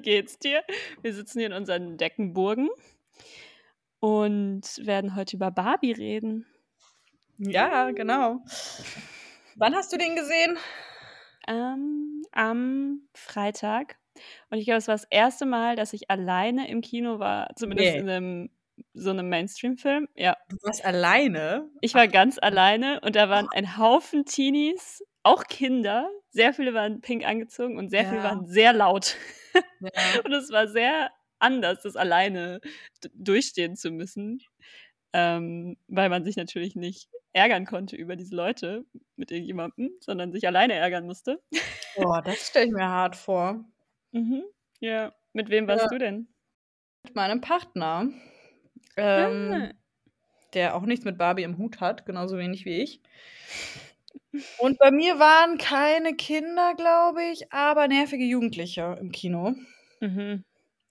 Wie geht's dir? Wir sitzen hier in unseren Deckenburgen und werden heute über Barbie reden. Ja, genau. Wann hast du den gesehen? Ähm, am Freitag. Und ich glaube, es war das erste Mal, dass ich alleine im Kino war, zumindest Nee. in einem so einem Mainstream-Film. Ja, Du warst alleine? ich war ganz alleine und da waren ein Haufen Teenies, auch Kinder. Sehr viele waren pink angezogen und sehr viele Ja. waren sehr laut. Ja. Und es war sehr anders, das alleine durchstehen zu müssen, ähm, weil man sich natürlich nicht ärgern konnte über diese Leute mit irgendjemandem, sondern sich alleine ärgern musste. Boah, das stelle ich mir hart vor. Mhm. Ja. Mit wem warst Ja. du denn? Mit meinem Partner, ähm, Ah. der auch nichts mit Barbie im Hut hat, genauso wenig wie ich. Und bei mir waren keine Kinder, glaube ich, aber nervige Jugendliche im Kino. Mhm.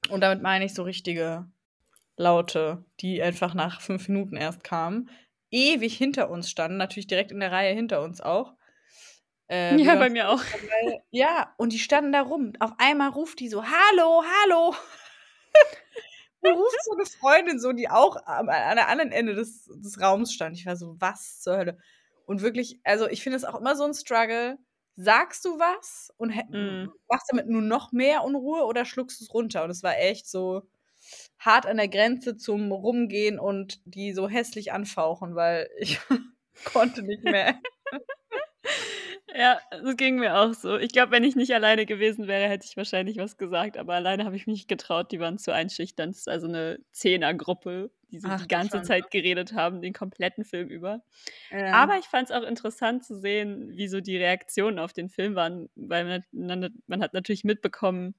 Und damit meine ich so richtige Laute, die einfach nach fünf Minuten erst kamen. Ewig hinter uns standen, natürlich direkt in der Reihe hinter uns auch. Äh, Ja, bei mir auch. dabei. Ja, und die standen da rum. Auf einmal ruft die so: Hallo, hallo. Und ruft so eine Freundin so, die auch am, an der anderen Ende des, des Raums stand. Ich war so, was zur Hölle? Und wirklich, also ich finde es auch immer so ein Struggle. Sagst du was und Mhm. machst damit nur noch mehr Unruhe oder schluckst du es runter? Und es war echt so hart an der Grenze zum Rumgehen und die so hässlich anfauchen, weil ich konnte nicht mehr. Ja, das ging mir auch so. Ich glaube, wenn ich nicht alleine gewesen wäre, hätte ich wahrscheinlich was gesagt, aber alleine habe ich mich nicht getraut, die waren zu einschüchternd. Das ist also eine Zehnergruppe, die so Ach die ganze. Zeit geredet haben, den kompletten Film über. Ja. Aber ich fand es auch interessant zu sehen, wie so die Reaktionen auf den Film waren, weil man, man hat natürlich mitbekommen,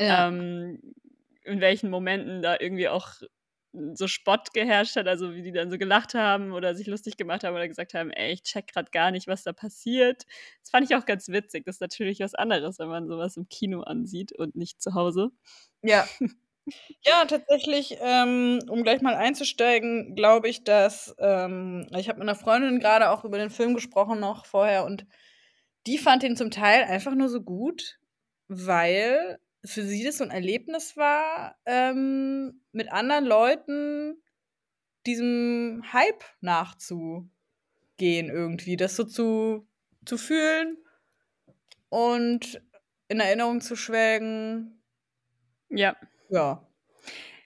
ja. ähm, in welchen Momenten da irgendwie auch so Spott geherrscht hat, also wie die dann so gelacht haben oder sich lustig gemacht haben oder gesagt haben, ey, ich check gerade gar nicht, was da passiert. Das fand ich auch ganz witzig. Das ist natürlich was anderes, wenn man sowas im Kino ansieht und nicht zu Hause. Ja. Ja, tatsächlich, ähm, um gleich mal einzusteigen, glaube ich, dass ähm, ich habe mit einer Freundin gerade auch über den Film gesprochen noch vorher und die fand ihn zum Teil einfach nur so gut, weil für sie das so ein Erlebnis war, ähm, mit anderen Leuten diesem Hype nachzugehen irgendwie, das so zu, zu fühlen und in Erinnerung zu schwelgen. Ja. Ja.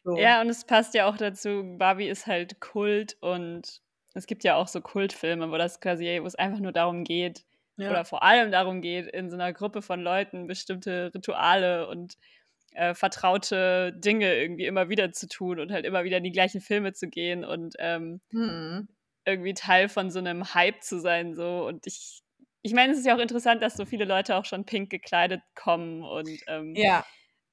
So. Ja, und es passt ja auch dazu, Barbie ist halt Kult und es gibt ja auch so Kultfilme, wo das quasi, wo es einfach nur darum geht, Ja. oder vor allem darum geht, in so einer Gruppe von Leuten bestimmte Rituale und äh, vertraute Dinge irgendwie immer wieder zu tun und halt immer wieder in die gleichen Filme zu gehen und ähm, Mhm. irgendwie Teil von so einem Hype zu sein. So. Und ich, ich meine, es ist ja auch interessant, dass so viele Leute auch schon pink gekleidet kommen und ähm, Ja.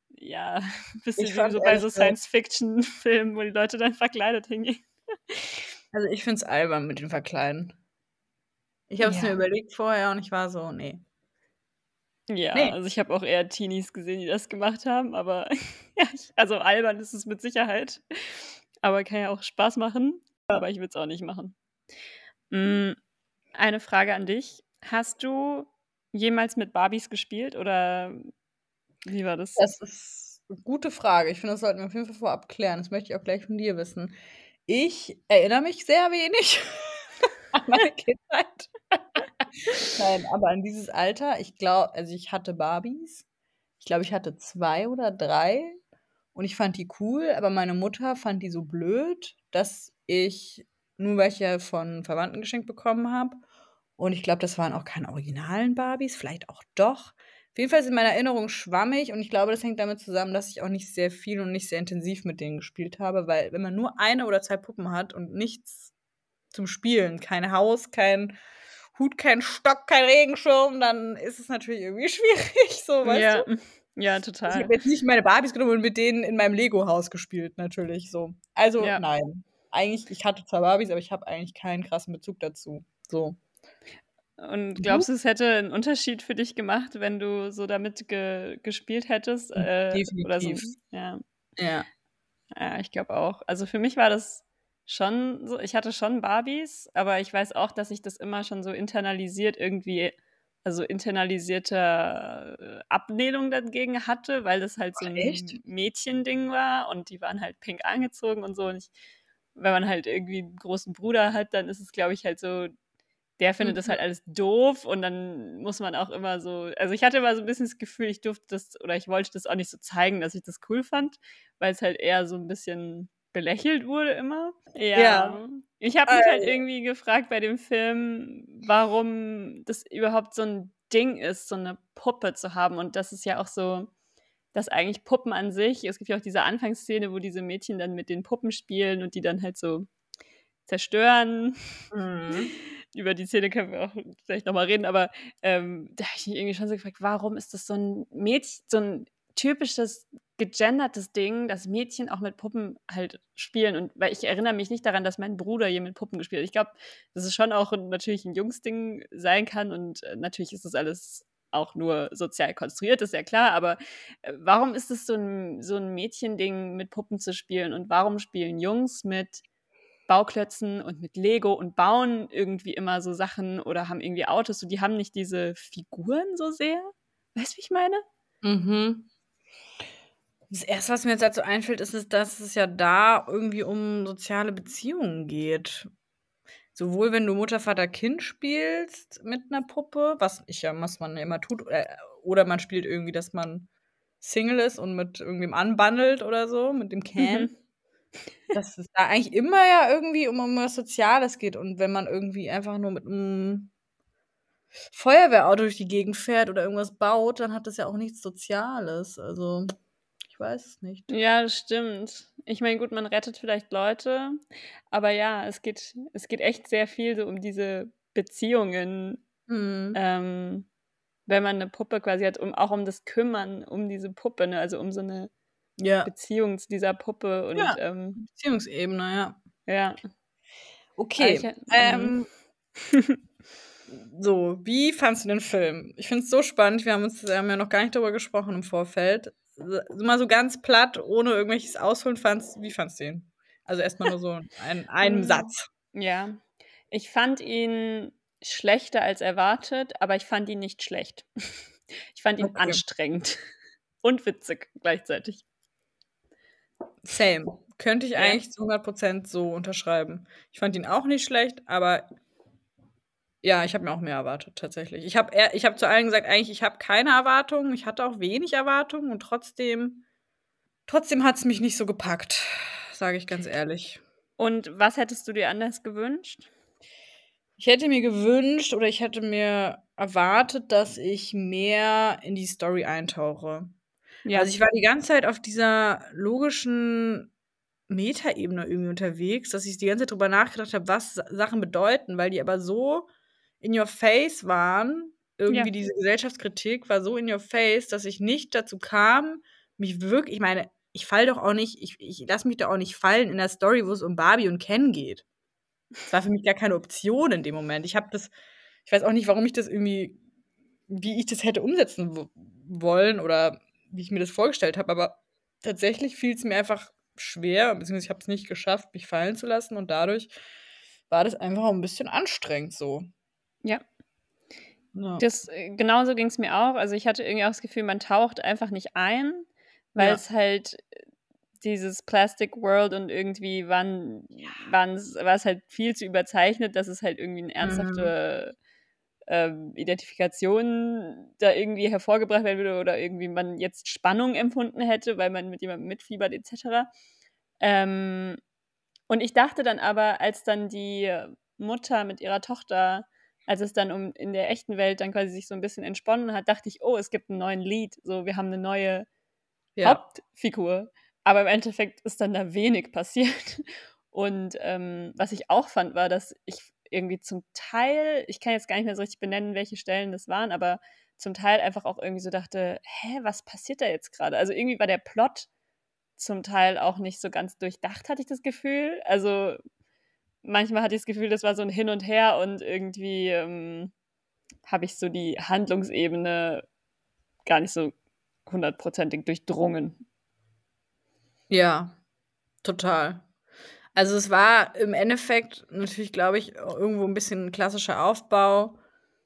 ja, ein bisschen wie so bei so Science-Fiction-Filmen, wo die Leute dann verkleidet hingehen. Also ich finde es albern mit den Verkleiden. Ich habe es Ja. mir überlegt vorher und ich war so, nee. Ja, Nee. also ich habe auch eher Teenies gesehen, die das gemacht haben, aber ja, ich, also albern ist es mit Sicherheit. Aber kann ja auch Spaß machen, aber ich würde es auch nicht machen. Mm, eine Frage an dich. Hast du jemals mit Barbies gespielt oder wie war das? Das ist eine gute Frage. Ich finde, das sollten wir auf jeden Fall vorab klären. Das möchte ich auch gleich von dir wissen. Ich erinnere mich sehr wenig meine Kindheit. Nein, aber an dieses Alter, ich glaube, also ich hatte Barbies. Ich glaube, ich hatte zwei oder drei und ich fand die cool, aber meine Mutter fand die so blöd, dass ich nur welche von Verwandten geschenkt bekommen habe. Und ich glaube, das waren auch keine originalen Barbies, vielleicht auch doch. Auf jeden Fall sind meine Erinnerungen schwammig und ich glaube, das hängt damit zusammen, dass ich auch nicht sehr viel und nicht sehr intensiv mit denen gespielt habe, weil wenn man nur eine oder zwei Puppen hat und nichts zum Spielen, kein Haus, kein Hut, kein Stock, kein Regenschirm, dann ist es natürlich irgendwie schwierig, so, weißt ja, du? ja, Ich total. habe jetzt nicht meine Barbies genommen und mit denen in meinem Lego-Haus gespielt, natürlich so. Also Ja. nein. Eigentlich, ich hatte zwar Barbies, aber ich habe eigentlich keinen krassen Bezug dazu. So. Und glaubst du, es hätte einen Unterschied für dich gemacht, wenn du so damit ge gespielt hättest? Äh, oder so? Definitiv. Ja. Ja. Ja, ich glaube auch. Also für mich war das schon so, ich hatte schon Barbies, aber ich weiß auch, dass ich das immer schon so internalisiert irgendwie also internalisierte äh, Ablehnung dagegen hatte, weil das halt so ein echt? Mädchending war und die waren halt pink angezogen und so. Und ich, wenn man halt irgendwie einen großen Bruder hat, dann ist es, glaube ich, halt so, der findet das Mhm. halt alles doof und dann muss man auch immer so, also ich hatte immer so ein bisschen das Gefühl, ich durfte das oder ich wollte das auch nicht so zeigen, dass ich das cool fand, weil es halt eher so ein bisschen belächelt wurde immer. Ja. Ja. Ich habe mich halt Äh. irgendwie gefragt bei dem Film, warum das überhaupt so ein Ding ist, so eine Puppe zu haben und das ist ja auch so dass eigentlich Puppen an sich es gibt ja auch diese Anfangsszene, wo diese Mädchen dann mit den Puppen spielen und die dann halt so zerstören. Mhm. Über die Szene können wir auch vielleicht noch mal reden, aber, ähm, da habe ich mich irgendwie schon so gefragt, warum ist das so ein Mädch so ein typisches gegendertes Ding, dass Mädchen auch mit Puppen halt spielen und weil ich erinnere mich nicht daran, dass mein Bruder je mit Puppen gespielt hat. Ich glaube, dass es schon auch natürlich 'n Jungsding sein kann und, äh, natürlich ist das alles auch nur sozial konstruiert, ist ja klar, aber, äh, warum ist es so ein so 'n Mädchending, mit Puppen zu spielen und warum spielen Jungs mit Bauklötzen und mit Lego und bauen irgendwie immer so Sachen oder haben irgendwie Autos und die haben nicht diese Figuren so sehr? Weißt du, wie ich meine? Mhm. Das Erste, was mir jetzt dazu einfällt, ist es, dass es ja da irgendwie um soziale Beziehungen geht. Sowohl wenn du Mutter, Vater, Kind spielst mit 'ner Puppe, was ich ja was man ja immer tut, äh, oder man spielt irgendwie, dass man Single ist und mit irgendwem anbandelt oder so, mit dem Can. Mhm. Dass es da eigentlich immer ja irgendwie um um was Soziales geht und wenn man irgendwie einfach nur mit 'nem Feuerwehrauto durch die Gegend fährt oder irgendwas baut, dann hat das ja auch nichts Soziales. Also, ich weiß es nicht. Ja, das stimmt. Ich meine, gut, man rettet vielleicht Leute, aber ja, es geht es geht echt sehr viel so um diese Beziehungen, Mhm. ähm, wenn man 'ne Puppe quasi hat, um auch um das Kümmern um diese Puppe, ne, also um so 'ne Ja. Beziehung zu dieser Puppe und, Ja. ähm Beziehungsebene, ja. Ja. Okay, ich, äh ähm mhm. so, wie fandst du den Film? Ich finde es so spannend, wir haben uns wir haben ja noch gar nicht darüber gesprochen im Vorfeld. Mal so ganz platt, ohne irgendwelches Ausholen, fandst wie fandst du ihn? Also, erst mal nur so in einem Hm, Satz. ja. Ich fand ihn schlechter als erwartet, aber ich fand ihn nicht schlecht. Ich fand ihn Okay. anstrengend und witzig gleichzeitig. Same. Könnte ich Ja. eigentlich zu 100% so unterschreiben. Ich fand ihn auch nicht schlecht, aber ja, ich habe mir auch mehr erwartet tatsächlich. Ich habe ich habe zu allen gesagt, eigentlich, ich habe keine Erwartungen. Ich hatte auch wenig Erwartungen und trotzdem trotzdem hat's mich nicht so gepackt, sage ich ganz ehrlich. Und was hättest du dir anders gewünscht? Ich hätte mir gewünscht oder ich hätte mir erwartet, dass ich mehr in die Story eintauche. Ja. Also, ich war die ganze Zeit auf dieser logischen Metaebene irgendwie unterwegs, dass ich die ganze Zeit drüber nachgedacht habe, was Sa Sachen bedeuten, weil die aber so in your face waren. Irgendwie Ja. diese Gesellschaftskritik war so in your face, dass ich nicht dazu kam, mich wirk ich meine, ich falle doch auch nicht ich ich lasse mich doch auch nicht fallen in der Story, wo es um Barbie und Ken geht. Das war für mich gar keine Option in dem Moment. Ich habe das ich weiß auch nicht, warum ich das irgendwie wie ich das hätte umsetzen wollen oder wie ich mir das vorgestellt habe, aber tatsächlich fiel's mir einfach schwer, beziehungsweise ich habe es nicht geschafft, mich fallen zu lassen und dadurch war das einfach auch 'n bisschen anstrengend so. Ja. Ja. Das äh, genauso ging's mir auch. Also, ich hatte irgendwie auch das Gefühl, man taucht einfach nicht ein, weil Ja. es halt dieses Plastic World und irgendwie waren Ja. waren's war's halt viel zu überzeichnet, dass es halt irgendwie 'ne Mhm. ernsthafte, ähm, Identifikation da irgendwie hervorgebracht werden würde oder irgendwie man jetzt Spannung empfunden hätte, weil man mit jemandem mitfiebert et cetera. Ähm, und ich dachte dann aber, als dann die Mutter mit ihrer Tochter als es dann um in der echten Welt dann quasi sich so 'n bisschen entsponnen hat, dachte ich: „Oh, es gibt 'n neuen Lead, so, wir haben 'ne neue Ja. Hauptfigur.“ Aber im Endeffekt ist dann da wenig passiert. Und, ähm, was ich auch fand, war, dass ich irgendwie zum Teil ich kann jetzt gar nicht mehr so richtig benennen, welche Stellen das waren, aber zum Teil einfach auch irgendwie so dachte: „Hä, was passiert da jetzt grade?“ Also, irgendwie war der Plot zum Teil auch nicht so ganz durchdacht, hatte ich das Gefühl. Also, manchmal hatte ich das Gefühl, das war so 'n Hin und Her und irgendwie, ähm, habe ich so die Handlungsebene gar nicht so hundertprozentig durchdrungen. Ja, total. Also, es war im Endeffekt natürlich, glaube ich, irgendwo 'n bisschen klassischer Aufbau.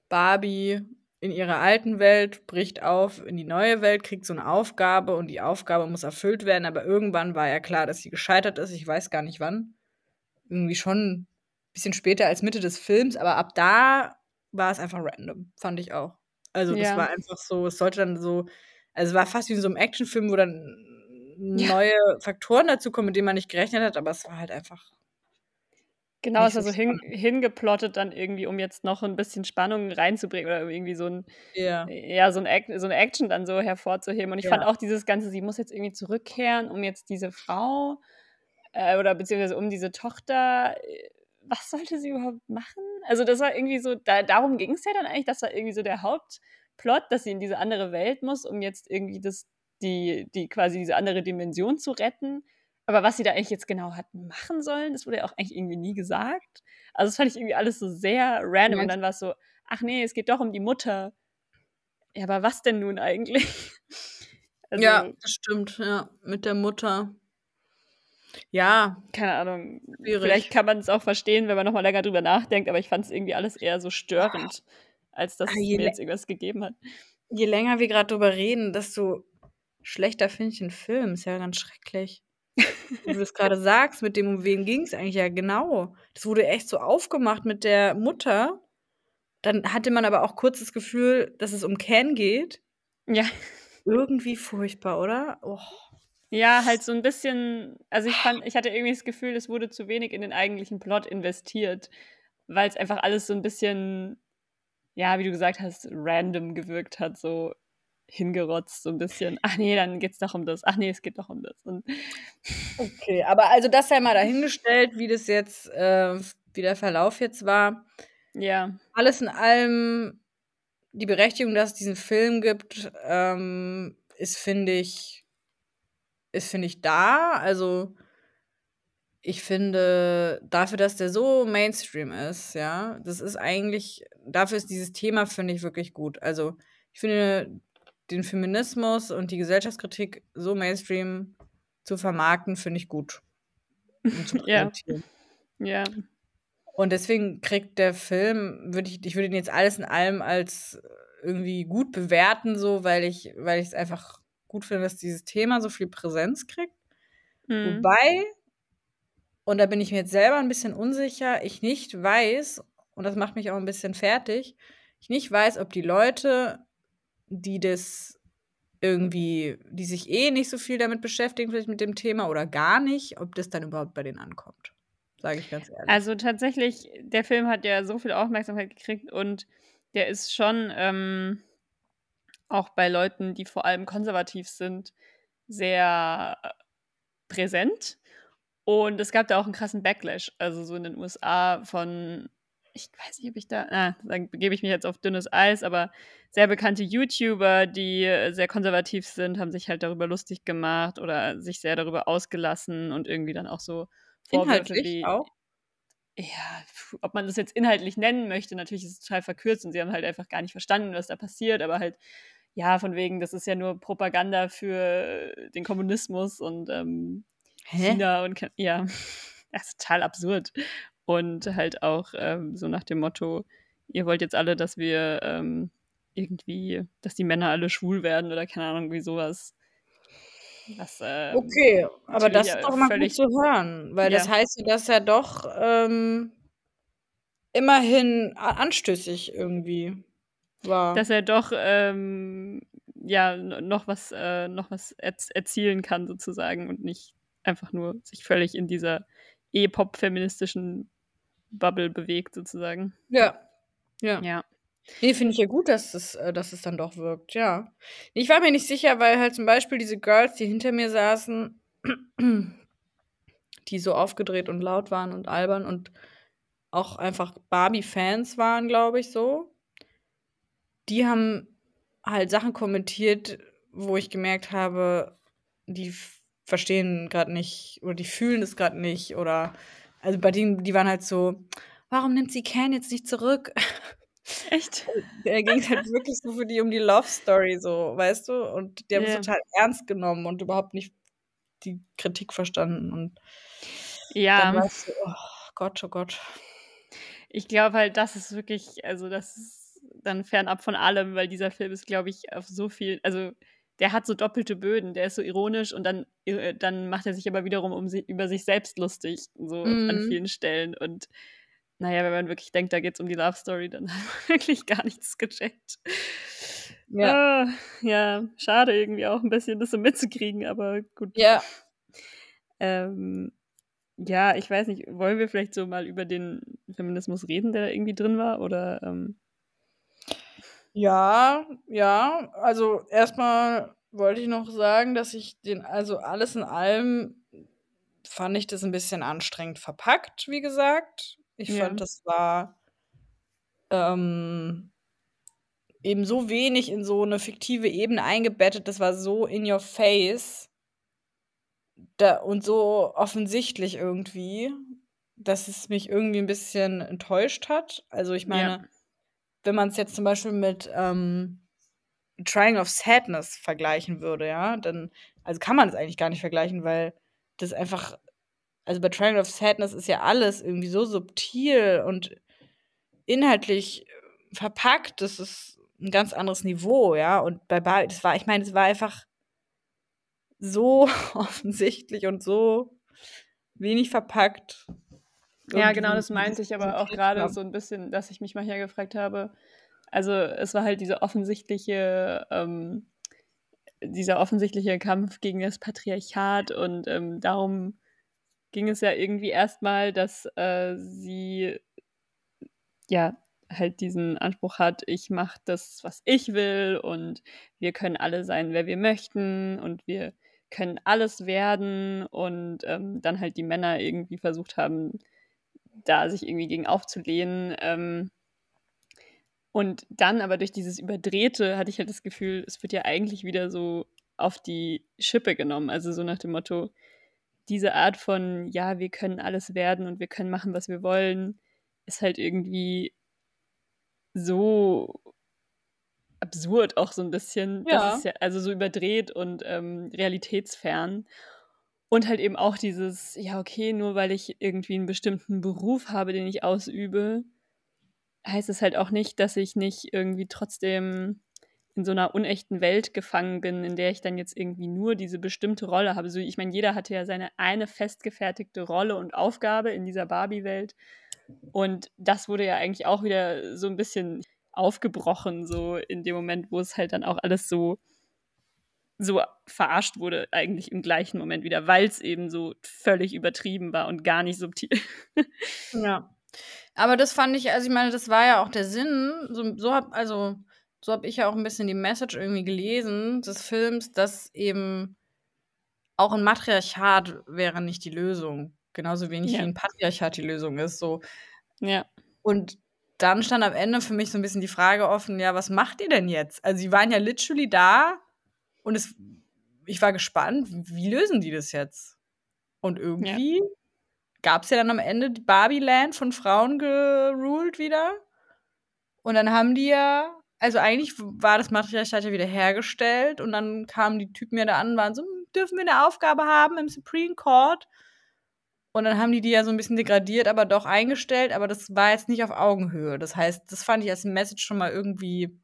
Barbie in ihrer alten Welt, bricht auf in die neue Welt, kriegt so eine Aufgabe und die Aufgabe muss erfüllt werden, aber irgendwann war ja klar, dass sie gescheitert ist. Ich weiß gar nicht wann. Irgendwie schon ein bisschen später als Mitte des Films, aber ab da war es einfach random, fand ich auch. Also das Ja. war einfach so, es sollte dann so, also es war fast wie in so einem Actionfilm, wo dann Ja. neue Faktoren dazu kommen, mit denen man nicht gerechnet hat, aber es war halt einfach Genau, ist ja so hin hingeplottet dann irgendwie, um jetzt noch 'n bisschen Spannung reinzubringen oder irgendwie so 'n Ja. ja, so 'n Ac so 'ne Action dann so hervorzuheben. Und ich fand Ja. auch dieses Ganze, sie muss jetzt irgendwie zurückkehren, um jetzt diese Frau äh, oder beziehungsweise um diese Tochter äh, was sollte sie überhaupt machen? Also, das war irgendwie so da darum ging's ja dann eigentlich, das war irgendwie so der Hauptplot, dass sie in diese andere Welt muss, um jetzt irgendwie das die die quasi diese andere Dimension zu retten. Aber was sie da eigentlich jetzt genau hat machen sollen, das wurde ja auch eigentlich irgendwie nie gesagt. Also, das fand ich irgendwie alles so sehr random und dann war's so: „Ach ne, es geht doch um die Mutter.“ Ja, aber was denn nun eigentlich? Ja, Also das stimmt, ja, mit der Mutter. Ja. keine Ahnung. Schwierig. Vielleicht kann man's auch verstehen, wenn man noch mal länger drüber nachdenkt, aber ich fand's irgendwie alles eher so störend, als dass Ah, es mir jetzt irgendwas gegeben hat. je länger wir grad drüber reden, desto schlechter finde ich den Film. Ist ja ganz schrecklich. Wo du das grade sagst, mit dem um wen ging's eigentlich? Ja, genau. Das wurde echt so aufgemacht mit der Mutter. Dann hatte man aber auch kurz das Gefühl, dass es um Ken geht. Ja. Irgendwie furchtbar, oder? Oh. Ja, halt so 'n bisschen also, ich fand ich hatte irgendwie das Gefühl, es wurde zu wenig in den eigentlichen Plot investiert, weil's einfach alles so 'n bisschen, ja, wie du gesagt hast, random gewirkt hat, so hingerotzt so 'n bisschen. „Ach ne, dann geht's doch um das. Ach ne, es geht doch um das.“ Und Okay, aber also das sei mal dahingestellt, wie das jetzt äh, wie der Verlauf jetzt war. Ja. Alles in allem die Berechtigung, dass es diesen Film gibt, ähm, ist, finde ich ist, finde ich, da. Also ich finde, dafür, dass der so Mainstream ist, ja, das ist eigentlich dafür ist dieses Thema, finde ich, wirklich gut. Also, ich finde, den Feminismus und die Gesellschaftskritik so Mainstream zu vermarkten, finde ich gut Ja. Ja. Und deswegen kriegt der Film würde ich ich würde ihn jetzt alles in allem als irgendwie gut bewerten, so, weil ich weil ich's einfach gut finde, dass dieses Thema so viel Präsenz kriegt. Mhm. Wobei und da bin ich mir jetzt selber 'n bisschen unsicher, ich nicht weiß, und das macht mich auch 'n bisschen fertig, ich nicht weiß, ob die Leute, die das irgendwie die sich eh nicht so viel damit beschäftigen, vielleicht mit dem Thema oder gar nicht, ob das dann überhaupt bei denen ankommt, sage ich ganz ehrlich. Also, tatsächlich, der Film hat ja so viel Aufmerksamkeit gekriegt und der ist schon, ähm, auch bei Leuten, die vor allem konservativ sind, sehr präsent. Und es gab da auch 'n krassen Backlash, also so in den USA von ich weiß nicht, ob ich da ah, dann begebe ich mich jetzt auf dünnes Eis, aber sehr bekannte YouTuber, die sehr konservativ sind, haben sich halt darüber lustig gemacht oder sich sehr darüber ausgelassen und irgendwie dann auch so Vorwürfe Inhaltlich wie auch? ja, ob man das jetzt inhaltlich nennen möchte, natürlich ist es total verkürzt und sie haben halt einfach gar nicht verstanden, was da passiert, aber halt, ja, von wegen, das ist ja nur Propaganda für den Kommunismus und, ähm? China und ja, das ist total absurd. Und halt auch, ähm, so nach dem Motto: „Ihr wollt jetzt alle, dass wir, ähm, irgendwie dass die Männer alle schwul werden“ oder keine Ahnung, irgendwie so was. Was, ähm, Okay, aber das ist doch mal gut zu hören, weil das ja. heißt ja, dass er doch, ähm, immerhin anstößig irgendwie war. Dass er doch, ähm, ja, noch was äh, noch was erz erzielen kann sozusagen und nicht einfach nur sich völlig in dieser E-Pop-feministischen Bubble bewegt sozusagen. Ja, ja. Ja. Ne, finde ich ja gut, dass es äh, dass es dann doch wirkt, ja. Ich war mir nicht sicher, weil halt zum Beispiel diese Girls, die hinter mir saßen, die so aufgedreht und laut waren und albern und auch einfach Barbie-Fans waren, glaube ich, so. Die haben halt Sachen kommentiert, wo ich gemerkt habe, die verstehen grad nicht oder die fühlen das grad nicht oder also bei denen die waren halt so: „Warum nimmt sie Ken jetzt nicht zurück?“ Echt? Da ging's halt wirklich so für die um die Love Story so, weißt du? Und die haben's Ja. total ernst genommen und überhaupt nicht die Kritik verstanden und dann Ja. war ich so: „Oh Gott, oh Gott.“ Ich glaube halt, das ist wirklich also, das ist dann fernab von allem, weil dieser Film ist, glaube ich, auf so viel, also der hat so doppelte Böden, der ist so ironisch und dann, äh, dann macht er sich aber wiederum um über sich selbst lustig, so mhm. an vielen Stellen. Und naja, wenn man wirklich denkt, da geht es um die Love Story, dann hat man wirklich gar nichts gecheckt. Ja. Ah, ja, schade irgendwie auch ein bisschen das so mitzukriegen, aber gut. Ja. Ähm, ja, ich weiß nicht, wollen wir vielleicht so mal über den Feminismus reden, der da irgendwie drin war? Oder ähm, ja, ja. Also erstmal wollte ich noch sagen, dass ich den, also alles in allem fand ich das ein bisschen anstrengend verpackt, wie gesagt. Ich ja. fand, das war ähm, eben so wenig in so eine fiktive Ebene eingebettet. Das war so in your face da, und so offensichtlich irgendwie, dass es mich irgendwie ein bisschen enttäuscht hat. Also ich meine, ja wenn man es jetzt zum Beispiel mit ähm, Triangle of Sadness vergleichen würde, ja, dann, also kann man es eigentlich gar nicht vergleichen, weil das einfach, also bei Triangle of Sadness ist ja alles irgendwie so subtil und inhaltlich verpackt, das ist ein ganz anderes Niveau, ja, und bei Barbie, das war, ich meine, es war einfach so offensichtlich und so wenig verpackt. Ja, genau, das meinte ich aber auch gerade so ein bisschen, dass ich mich manchmal gefragt habe. Also es war halt diese offensichtliche, ähm, dieser offensichtliche Kampf gegen das Patriarchat und ähm, darum ging es ja irgendwie erstmal, dass äh, sie ja halt diesen Anspruch hat, ich mache das, was ich will und wir können alle sein, wer wir möchten und wir können alles werden und ähm, dann halt die Männer irgendwie versucht haben, da sich irgendwie gegen aufzulehnen. Ähm, und dann aber durch dieses Überdrehte hatte ich halt das Gefühl, es wird ja eigentlich wieder so auf die Schippe genommen. Also so nach dem Motto, diese Art von, ja, wir können alles werden und wir können machen, was wir wollen, ist halt irgendwie so absurd auch so ein bisschen. Ja. ja also so überdreht und ähm, realitätsfern. Und halt eben auch dieses, ja, okay, nur weil ich irgendwie einen bestimmten Beruf habe, den ich ausübe, heißt es halt auch nicht, dass ich nicht irgendwie trotzdem in so einer unechten Welt gefangen bin, in der ich dann jetzt irgendwie nur diese bestimmte Rolle habe. So, ich meine, jeder hatte ja seine eine festgefertigte Rolle und Aufgabe in dieser Barbie-Welt. Und das wurde ja eigentlich auch wieder so ein bisschen aufgebrochen, so in dem Moment, wo es halt dann auch alles so so verarscht wurde, eigentlich im gleichen Moment wieder, weil es eben so völlig übertrieben war und gar nicht subtil. ja. Aber das fand ich, also ich meine, das war ja auch der Sinn, so, so hab, also so habe ich ja auch ein bisschen die Message irgendwie gelesen des Films, dass eben auch ein Matriarchat wäre nicht die Lösung. Genauso wenig ja. wie ein Patriarchat die Lösung ist. So. Ja. Und dann stand am Ende für mich so ein bisschen die Frage offen, ja, was macht ihr denn jetzt? Also, sie waren ja literally da und es, ich war gespannt, wie lösen die das jetzt? Und irgendwie ja. gab es ja dann am Ende die Barbie-Land von Frauen geruled wieder. Und dann haben die ja, also eigentlich war das Matriarchat ja wieder hergestellt und dann kamen die Typen ja da an und waren so, hm, dürfen wir eine Aufgabe haben im Supreme Court? Und dann haben die die ja so ein bisschen degradiert, aber doch eingestellt, aber das war jetzt nicht auf Augenhöhe. Das heißt, das fand ich als Message schon mal irgendwie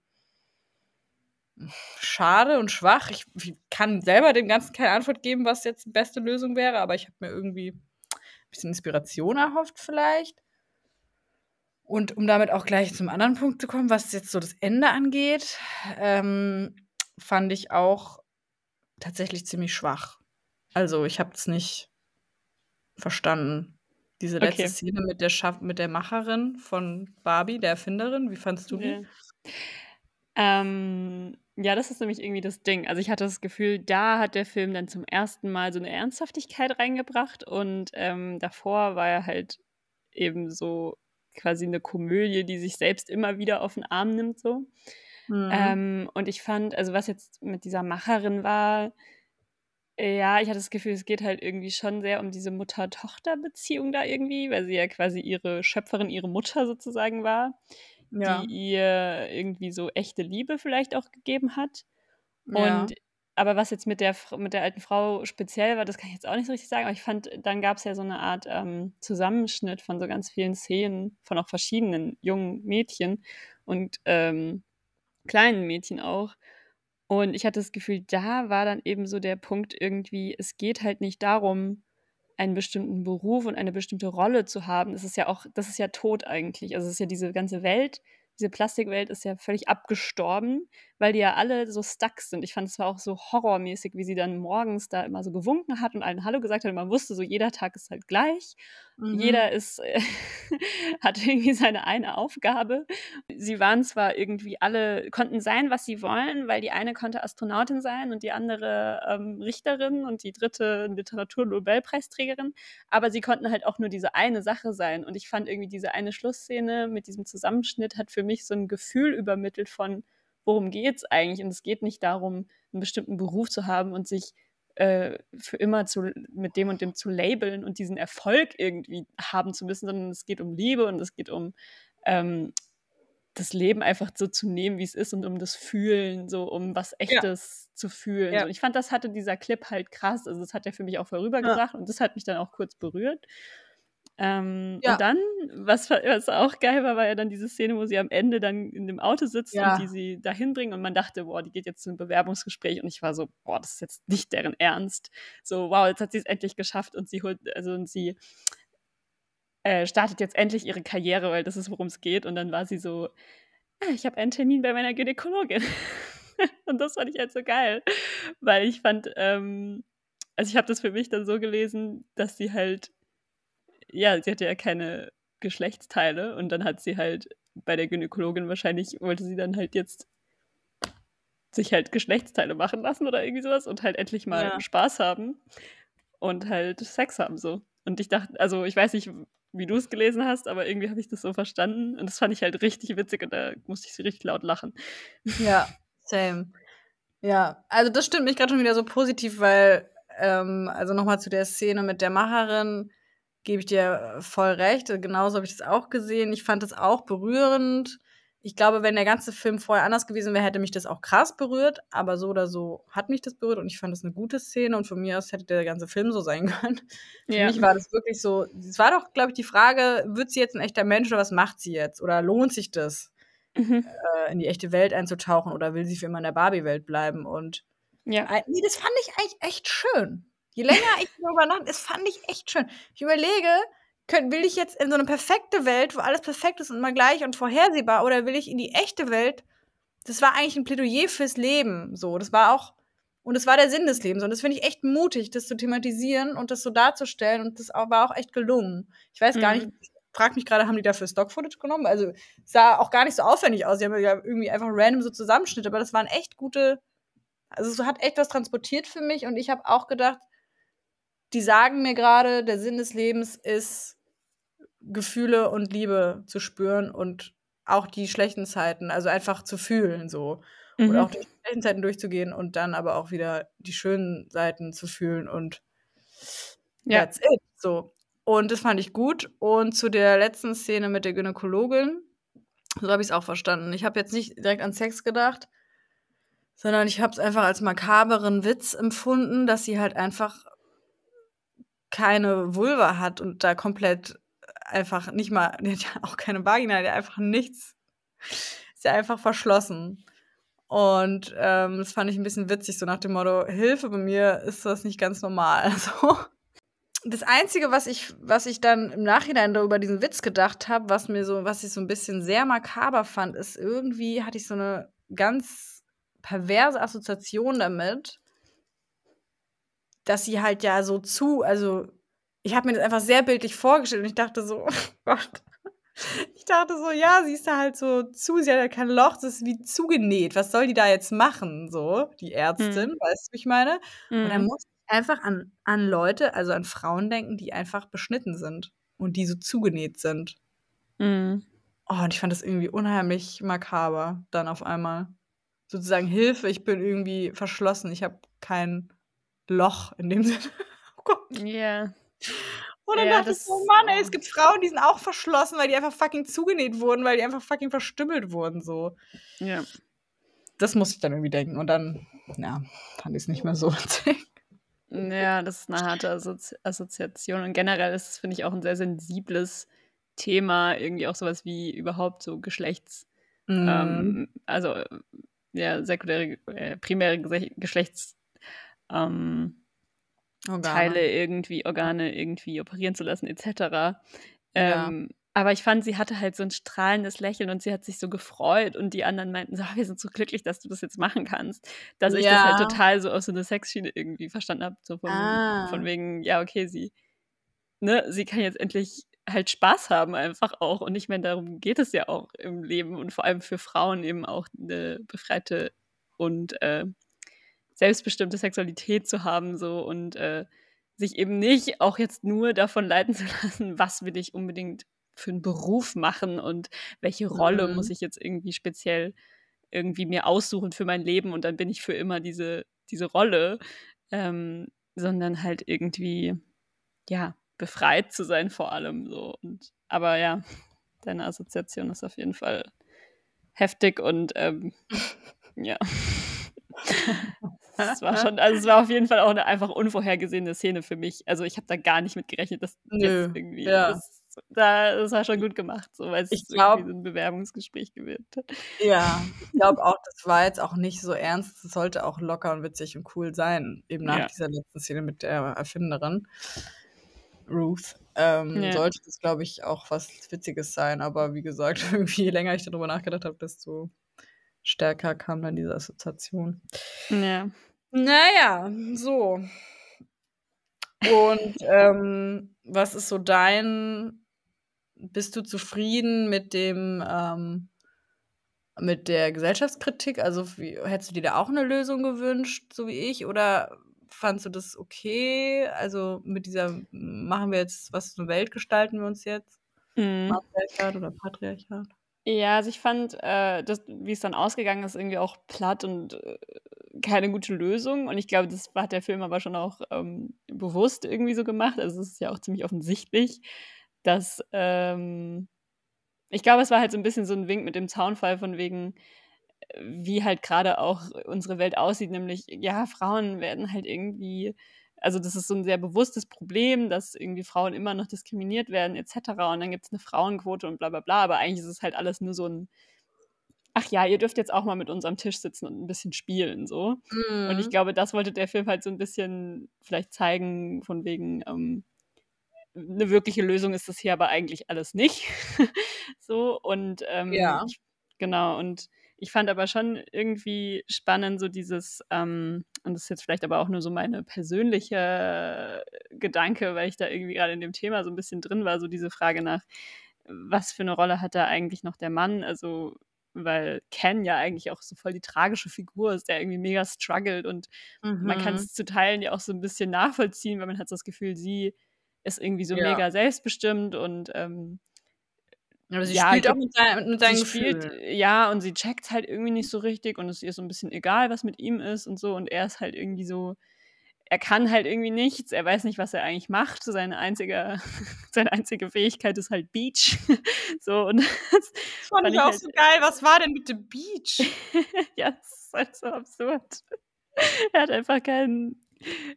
schade und schwach. Ich, ich, kann selber dem Ganzen keine Antwort geben, was jetzt die beste Lösung wäre, aber ich habe mir irgendwie ein bisschen Inspiration erhofft vielleicht. Und um damit auch gleich zum anderen Punkt zu kommen, was jetzt so das Ende angeht, ähm, fand ich auch tatsächlich ziemlich schwach. Also ich habe es nicht verstanden. Diese letzte okay. Szene mit der, Schaff mit der Macherin von Barbie, der Erfinderin, wie fandest du die? Ja. Ähm, ja, das ist nämlich irgendwie das Ding. Also ich hatte das Gefühl, da hat der Film dann zum ersten Mal so eine Ernsthaftigkeit reingebracht und ähm, davor war er halt eben so quasi eine Komödie, die sich selbst immer wieder auf den Arm nimmt so. Mhm. Ähm, und ich fand, also was jetzt mit dieser Macherin war, ja, ich hatte das Gefühl, es geht halt irgendwie schon sehr um diese Mutter-Tochter-Beziehung da irgendwie, weil sie ja quasi ihre Schöpferin, ihre Mutter sozusagen war ja. die ihr irgendwie so echte Liebe vielleicht auch gegeben hat. Ja. Und aber was jetzt mit der, mit der alten Frau speziell war, das kann ich jetzt auch nicht so richtig sagen, aber ich fand, dann gab es ja so eine Art ähm, Zusammenschnitt von so ganz vielen Szenen von auch verschiedenen jungen Mädchen und ähm, kleinen Mädchen auch. Und ich hatte das Gefühl, da war dann eben so der Punkt irgendwie, es geht halt nicht darum, einen bestimmten Beruf und eine bestimmte Rolle zu haben. Das ist ja auch, das ist ja tot eigentlich. Also es ist ja diese ganze Welt, diese Plastikwelt ist ja völlig abgestorben, weil die ja alle so stuck sind. Ich fand es war auch so horrormäßig, wie sie dann morgens da immer so gewunken hat und allen Hallo gesagt hat. Und man wusste so, jeder Tag ist halt gleich. Mhm. Jeder ist, äh, hat irgendwie seine eine Aufgabe. Sie waren zwar irgendwie alle, konnten sein, was sie wollen, weil die eine konnte Astronautin sein und die andere ähm, Richterin und die dritte Literatur-Nobelpreisträgerin, aber sie konnten halt auch nur diese eine Sache sein. Und ich fand irgendwie diese eine Schlussszene mit diesem Zusammenschnitt hat für mich so ein Gefühl übermittelt von, worum geht es eigentlich? Und es geht nicht darum, einen bestimmten Beruf zu haben und sich äh, für immer zu, mit dem und dem zu labeln und diesen Erfolg irgendwie haben zu müssen, sondern es geht um Liebe und es geht um ähm, das Leben einfach so zu nehmen, wie es ist und um das Fühlen, so um was Echtes ja. zu fühlen. Ja. So. Und ich fand, das hatte dieser Clip halt krass. Also das hat er für mich auch vorübergebracht ja. und das hat mich dann auch kurz berührt. Ähm, ja. Und dann, was, was, auch geil war, war ja dann diese Szene, wo sie am Ende dann in dem Auto sitzt ja. und die sie dahin bringen und man dachte, boah, die geht jetzt zu einem Bewerbungsgespräch und ich war so, boah, das ist jetzt nicht deren Ernst. So, wow, jetzt hat sie es endlich geschafft und sie holt, also und sie äh, startet jetzt endlich ihre Karriere, weil das ist, worum es geht. Und dann war sie so, ah, ich habe einen Termin bei meiner Gynäkologin. und das fand ich halt so geil, weil ich fand, ähm, also ich habe das für mich dann so gelesen, dass sie halt ja, sie hatte ja keine Geschlechtsteile und dann hat sie halt bei der Gynäkologin wahrscheinlich, wollte sie dann halt jetzt sich halt Geschlechtsteile machen lassen oder irgendwie sowas und halt endlich mal ja. Spaß haben und halt Sex haben so. Und ich dachte, also ich weiß nicht, wie du es gelesen hast, aber irgendwie habe ich das so verstanden und das fand ich halt richtig witzig und da musste ich sie richtig laut lachen. Ja, same. Ja, also das stimmt mich gerade schon wieder so positiv, weil, ähm, also nochmal zu der Szene mit der Macherin, gebe ich dir voll recht. Genauso habe ich das auch gesehen. Ich fand das auch berührend. Ich glaube, wenn der ganze Film vorher anders gewesen wäre, hätte mich das auch krass berührt. Aber so oder so hat mich das berührt und ich fand das eine gute Szene. Und von mir aus hätte der ganze Film so sein können. Ja. Für mich war das wirklich so. Es war doch, glaube ich, die Frage: Wird sie jetzt ein echter Mensch oder was macht sie jetzt? Oder lohnt sich das, mhm. äh, in die echte Welt einzutauchen? Oder will sie für immer in der Barbie-Welt bleiben? Und ja. nee, das fand ich eigentlich echt schön. Je länger ich darüber nachdenke, das fand ich echt schön. Ich überlege, könnt, will ich jetzt in so eine perfekte Welt, wo alles perfekt ist und immer gleich und vorhersehbar, oder will ich in die echte Welt? Das war eigentlich ein Plädoyer fürs Leben. So, das war auch, und das war der Sinn des Lebens. Und das finde ich echt mutig, das zu thematisieren und das so darzustellen. Und das war auch echt gelungen. Ich weiß gar mhm. nicht, frag mich gerade, haben die dafür Stock-Footage genommen? Also sah auch gar nicht so aufwendig aus. Sie haben ja irgendwie einfach random so Zusammenschnitte, aber das waren echt gute. Also es hat echt was transportiert für mich und ich habe auch gedacht, die sagen mir gerade, der Sinn des Lebens ist, Gefühle und Liebe zu spüren und auch die schlechten Zeiten, also einfach zu fühlen so. Mhm. Und auch die schlechten Zeiten durchzugehen und dann aber auch wieder die schönen Seiten zu fühlen und ja. that's it. So. Und das fand ich gut. Und zu der letzten Szene mit der Gynäkologin, so habe ich es auch verstanden. Ich habe jetzt nicht direkt an Sex gedacht, sondern ich habe es einfach als makaberen Witz empfunden, dass sie halt einfach keine Vulva hat und da komplett einfach nicht mal, die hat ja auch keine Vagina, die hat einfach nichts. Ist ja einfach verschlossen. Und ähm, das fand ich ein bisschen witzig, so nach dem Motto, Hilfe, bei mir ist das nicht ganz normal. So. Das Einzige, was ich, was ich dann im Nachhinein darüber diesen Witz gedacht habe, was mir so, was ich so ein bisschen sehr makaber fand, ist irgendwie hatte ich so eine ganz perverse Assoziation damit, dass sie halt ja so zu, also ich habe mir das einfach sehr bildlich vorgestellt und ich dachte so, oh Gott. Ich dachte so, ja, sie ist da halt so zu, sie hat ja kein Loch, das ist wie zugenäht. Was soll die da jetzt machen, so, die Ärztin, mhm. weißt du, wie ich meine? Mhm. Und dann hm. muss ich einfach an, an Leute, also an Frauen denken, die einfach beschnitten sind und die so zugenäht sind. Mhm. Oh, und ich fand das irgendwie unheimlich makaber, dann auf einmal. Sozusagen Hilfe, ich bin irgendwie verschlossen, ich habe kein Loch in dem Sinne. oh Gott. Ja. Yeah. Und dann ja, dachte ich oh Mann, ey, es gibt Frauen, die sind auch verschlossen, weil die einfach fucking zugenäht wurden, weil die einfach fucking verstümmelt wurden, so. Ja. das muss ich dann irgendwie denken. Und dann, ja, fand ich es nicht mehr so witzig. Ja, das ist eine harte Assozi Assoziation. Und generell ist es, finde ich, auch ein sehr sensibles Thema, irgendwie auch sowas wie überhaupt so Geschlechts, Mhm. ähm, also ja, sekundäre, äh, primäre Geschlechts ähm. Teile irgendwie, Organe irgendwie operieren zu lassen, etc. Ja. Ähm, aber ich fand, sie hatte halt so ein strahlendes Lächeln und sie hat sich so gefreut und die anderen meinten so, "Ah, wir sind so glücklich, dass du das jetzt machen kannst. Dass ich das halt Ja. total so aus so einer Sexschiene irgendwie verstanden habe. So von, Ah. von wegen, ja, okay, sie, ne, sie kann jetzt endlich halt Spaß haben einfach auch. Und ich meine, darum geht es ja auch im Leben und vor allem für Frauen eben auch eine befreite und äh, selbstbestimmte Sexualität zu haben so und äh, sich eben nicht auch jetzt nur davon leiten zu lassen, was will ich unbedingt für einen Beruf machen und welche Rolle Mhm. muss ich jetzt irgendwie speziell irgendwie mir aussuchen für mein Leben und dann bin ich für immer diese, diese Rolle, ähm, sondern halt irgendwie, ja, befreit zu sein vor allem so. Und, aber ja, deine Assoziation ist auf jeden Fall heftig und ähm, ja. Es war schon, also es war auf jeden Fall auch eine einfach unvorhergesehene Szene für mich. Also ich habe da gar nicht mit gerechnet, dass Nö, jetzt irgendwie ja. das, da, das war schon gut gemacht, so weil es Ich irgendwie glaub- so ein Bewerbungsgespräch gewirkt hat. Ja, ich glaube auch, das war jetzt auch nicht so ernst. Es sollte auch locker und witzig und cool sein. Eben nach Ja. dieser letzten Szene mit der Erfinderin, Ruth, ähm, Ja. sollte das, glaube ich, auch was Witziges sein. Aber wie gesagt, irgendwie je länger ich darüber nachgedacht habe, desto stärker kam dann diese Assoziation. Ja. Naja, so. Und ähm, was ist so dein, bist du zufrieden mit dem, ähm, mit der Gesellschaftskritik? Also wie, hättest du dir da auch eine Lösung gewünscht, so wie ich? Oder fandst du das okay? Also mit dieser, machen wir jetzt, was für eine Welt gestalten wir uns jetzt? Mhm. Matriarchat oder Patriarchat? Ja, also ich fand, äh, das, wie es dann ausgegangen ist, irgendwie auch platt und äh, keine gute Lösung. Und ich glaube, das hat der Film aber schon auch ähm, bewusst irgendwie so gemacht. Also es ist ja auch ziemlich offensichtlich, dass ähm, ich glaube, es war halt so ein bisschen so ein Wink mit dem Zaunfall von wegen, äh, wie halt gerade auch unsere Welt aussieht, nämlich, ja, Frauen werden halt irgendwie, also das ist so ein sehr bewusstes Problem, dass irgendwie Frauen immer noch diskriminiert werden, etc. Und dann gibt es eine Frauenquote und bla bla bla, aber eigentlich ist es halt alles nur so ein, ach ja, ihr dürft jetzt auch mal mit uns am Tisch sitzen und ein bisschen spielen, so. Und ich Mhm. glaube, das wollte der Film halt so ein bisschen vielleicht zeigen, von wegen, ähm, eine wirkliche Lösung ist das hier aber eigentlich alles nicht. so, und ähm, Ja. genau, und ich fand aber schon irgendwie spannend, so dieses, ähm, und das ist jetzt vielleicht aber auch nur so meine persönliche Gedanke, weil ich da irgendwie gerade in dem Thema so ein bisschen drin war, so diese Frage nach, was für eine Rolle hat da eigentlich noch der Mann? Also, weil Ken ja eigentlich auch so voll die tragische Figur ist, der irgendwie mega struggelt und man kann Mhm. es zu Teilen ja auch so ein bisschen nachvollziehen, weil man hat das Gefühl, sie ist irgendwie so Ja. mega selbstbestimmt und ähm, Aber sie ja, spielt auch mit, sein, mit seinen sie spielt, Gefühlen. ja, und sie checkt halt irgendwie nicht so richtig und es ist ihr so ein bisschen egal, was mit ihm ist und so und er ist halt irgendwie so, er kann halt irgendwie nichts, er weiß nicht, was er eigentlich macht, seine einzige, seine einzige Fähigkeit ist halt Beach, so und das Das fand ich auch halt- so geil. Was war denn mit dem Beach? ja, das ist halt so absurd. Er hat einfach keinen,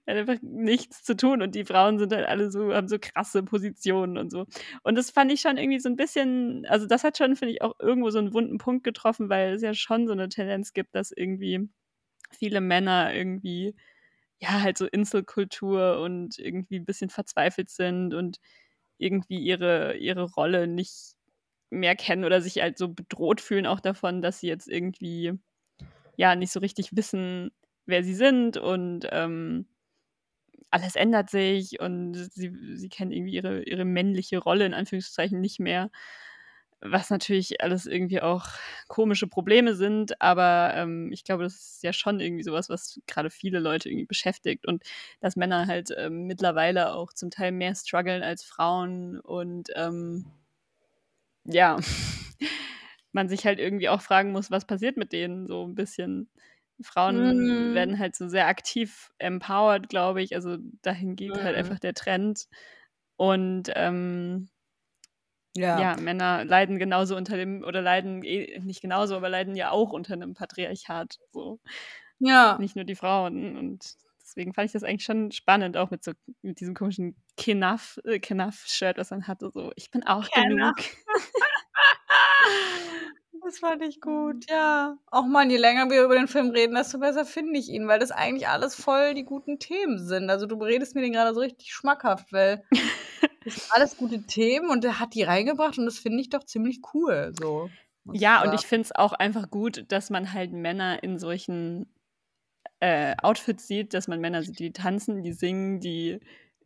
hat einfach nichts zu tun und die Frauen sind halt alle so, haben so krasse Positionen und so. Und das fand ich schon irgendwie so ein bisschen, also das hat schon, finde ich, auch irgendwo so einen wunden Punkt getroffen, weil es ja schon so eine Tendenz gibt, dass irgendwie viele Männer irgendwie, ja, halt so Inselkultur und irgendwie ein bisschen verzweifelt sind und irgendwie ihre, ihre Rolle nicht mehr kennen oder sich halt so bedroht fühlen auch davon, dass sie jetzt irgendwie ja nicht so richtig wissen, wer sie sind und ähm, alles ändert sich und sie, sie kennen irgendwie ihre, ihre männliche Rolle in Anführungszeichen nicht mehr. Was natürlich alles irgendwie auch komische Probleme sind, aber ähm, ich glaube, das ist ja schon irgendwie sowas, was gerade viele Leute irgendwie beschäftigt und dass Männer halt ähm, mittlerweile auch zum Teil mehr strugglen als Frauen und ähm, ja, man sich halt irgendwie auch fragen muss, was passiert mit denen so ein bisschen. Frauen Mhm. werden halt so sehr aktiv empowered, glaube ich. Also dahin geht halt Mhm. einfach der Trend. Und ähm, ja. ja. Männer leiden genauso unter dem, oder leiden eh, nicht genauso, aber leiden ja auch unter einem Patriarchat. So. Ja. Nicht nur die Frauen. Und deswegen fand ich das eigentlich schon spannend, auch mit so mit diesem komischen Kenaff-Shirt, äh, was man hatte. So, ich bin auch Kenaff. genug. Das fand ich gut, ja. Auch mal, je länger wir über den Film reden, desto besser finde ich ihn, weil das eigentlich alles voll die guten Themen sind. Also du redest mir den gerade so richtig schmackhaft, weil das sind alles gute Themen und er hat die reingebracht und das finde ich doch ziemlich cool. So. Ja, und ich finde es auch einfach gut, dass man halt Männer in solchen äh, Outfits sieht, dass man Männer sieht, die tanzen, die singen, die.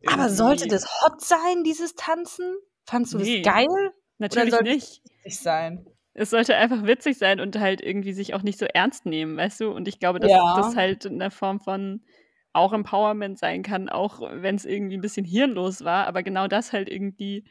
Aber sollte das hot sein, dieses Tanzen? Fandst du nee, das geil? Natürlich nicht. sein? Es sollte einfach witzig sein und halt irgendwie sich auch nicht so ernst nehmen, weißt du? Und ich glaube, dass ja. das halt in der Form von auch Empowerment sein kann, auch wenn es irgendwie ein bisschen hirnlos war, aber genau das halt irgendwie,